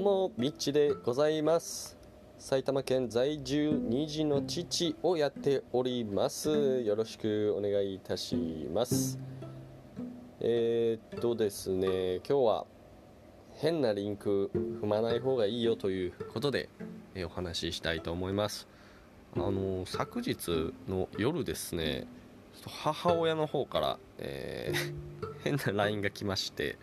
どうもミッチでございます。埼玉県在住2児の父をやっております。よろしくお願いいたします。えー、っとですね今日は変なリンク踏まない方がいいよということで、えお話ししたいと思います。あの昨日の夜ですね母親の方から、えー、変な LINE が来まして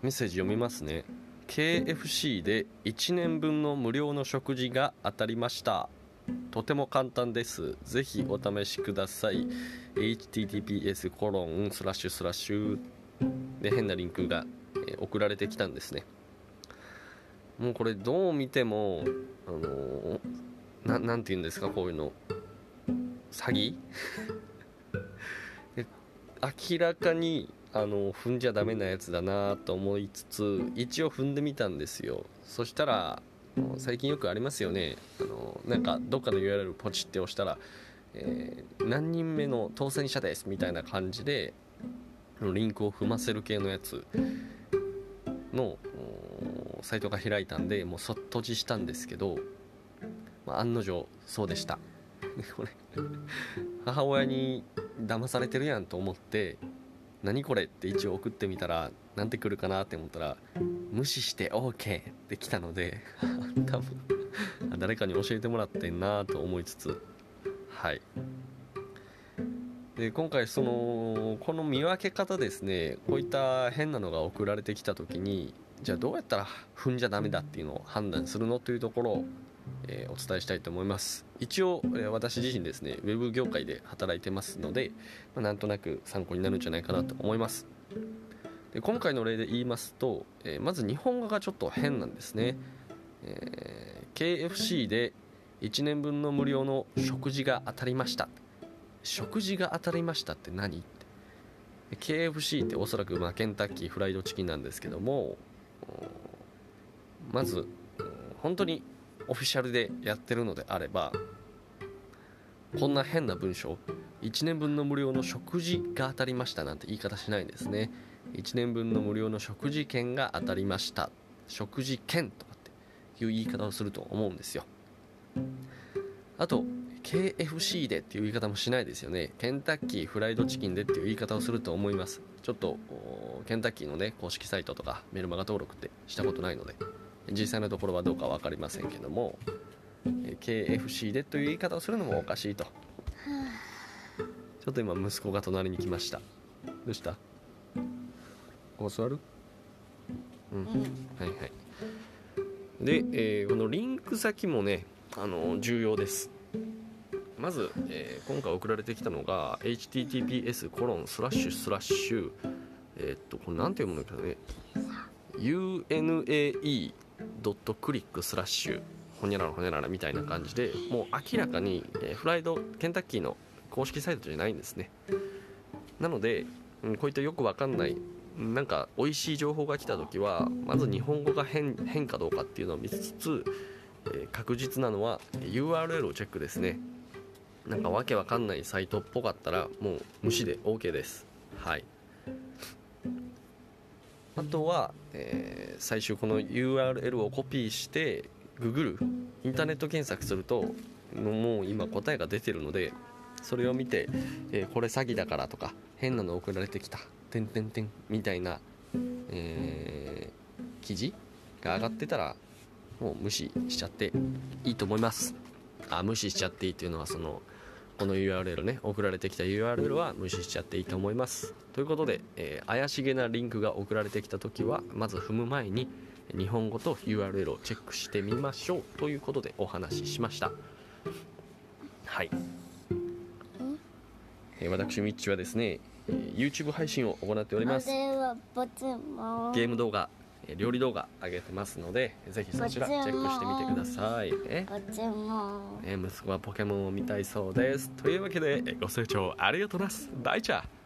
メッセージ読みますね。KFC で1年分の無料の食事が当たりました。とても簡単です。ぜひお試しください。https コロンスラッシュスラッシュ。で変なリンクが、送られてきたんですね。もうこれどう見てもあのー、なんて言うんですか？こういうの。詐欺？明らかにあの踏んじゃダメなやつだなと思いつつ一応踏んでみたんですよ。そしたら最近よくありますよね。あのなんかどっかの URL ポチって押したら、えー、何人目の当選者ですみたいな感じでリンクを踏ませる系のやつのサイトが開いたんでもうそっとじしたんですけど、まあ、案の定そうでした。これ母親に騙されてるやんと思って何これ？って一応送ってみたらなんて来るかな？って思ったら無視して OK って来たので 多分誰かに教えてもらってんなと思いつつはい。で今回そのこの見分け方ですねこういった変なのが送られてきた時にじゃあどうやったら踏んじゃダメだっていうのを判断するのというところをえー、お伝えしたいと思います。一応、えー、私自身ですねウェブ業界で働いてますので、まあ、なんとなく参考になるんじゃないかなと思います。で今回の例で言いますと、えー、まず日本語がちょっと変なんですね、え KFC で1年分の無料の食事が当たりました。食事が当たりましたって何？って KFC っておそらくまあケンタッキーフライドチキンなんですけどもまず本当にオフィシャルでやってるのであればこんな変な文章1年分の無料の食事が当たりましたなんて言い方しないんですね。1年分の無料の食事券が当たりました。食事券とかっていう言い方をすると思うんですよ。あと KFC でっていう言い方もしないですよね。ケンタッキーフライドチキンでっていう言い方をすると思います。ちょっとケンタッキーのね公式サイトとかメルマガ登録ってしたことないので。実際のところはどうか分かりませんけども KFC でという言い方をするのもおかしいと。ちょっと今息子が隣に来ました。どうした？ここ座る？うん、はいはい。で、えー、このリンク先もねあの重要です。まず、えー、今回送られてきたのが https コロンスラッシュスラッシュ。えー、っとこれ何て読むんだけどね UNAE ドットクリックスラッシュほにゃららほにゃららみたいな感じでもう明らかに、えフライドケンタッキーの公式サイトじゃないんですね。なので、うん、こういったよくわかんないなんか美味しい情報が来た時はまず日本語が変変かどうかっていうのを見つつ、えー、確実なのは URL をチェックですね。なんかわけわかんないサイトっぽかったらもう無視で OK です。はいあとは、えー、最終この URL をコピーして Google インターネット検索するともう今答えが出てるのでそれを見て、えー、これ詐欺だからとか変なの送られてきた「てんてんてん」みたいな、えー、記事が上がってたらもう無視しちゃっていいと思います。あ無視しちゃっていいっていうのはそのこの URL ね送られてきた URL は無視しちゃっていいと思います。ということで、えー、怪しげなリンクが送られてきた時はまず踏む前に日本語と URL をチェックしてみましょう。ということでお話ししました。はい、え？ー、私ミッチはですね YouTube 配信を行っております。ゲーム動画料理動画上げてますのでぜひそちらチェックしてみてください。え？息子はポケモンを見たいそうです。というわけでご清聴ありがとうございます。バイチャー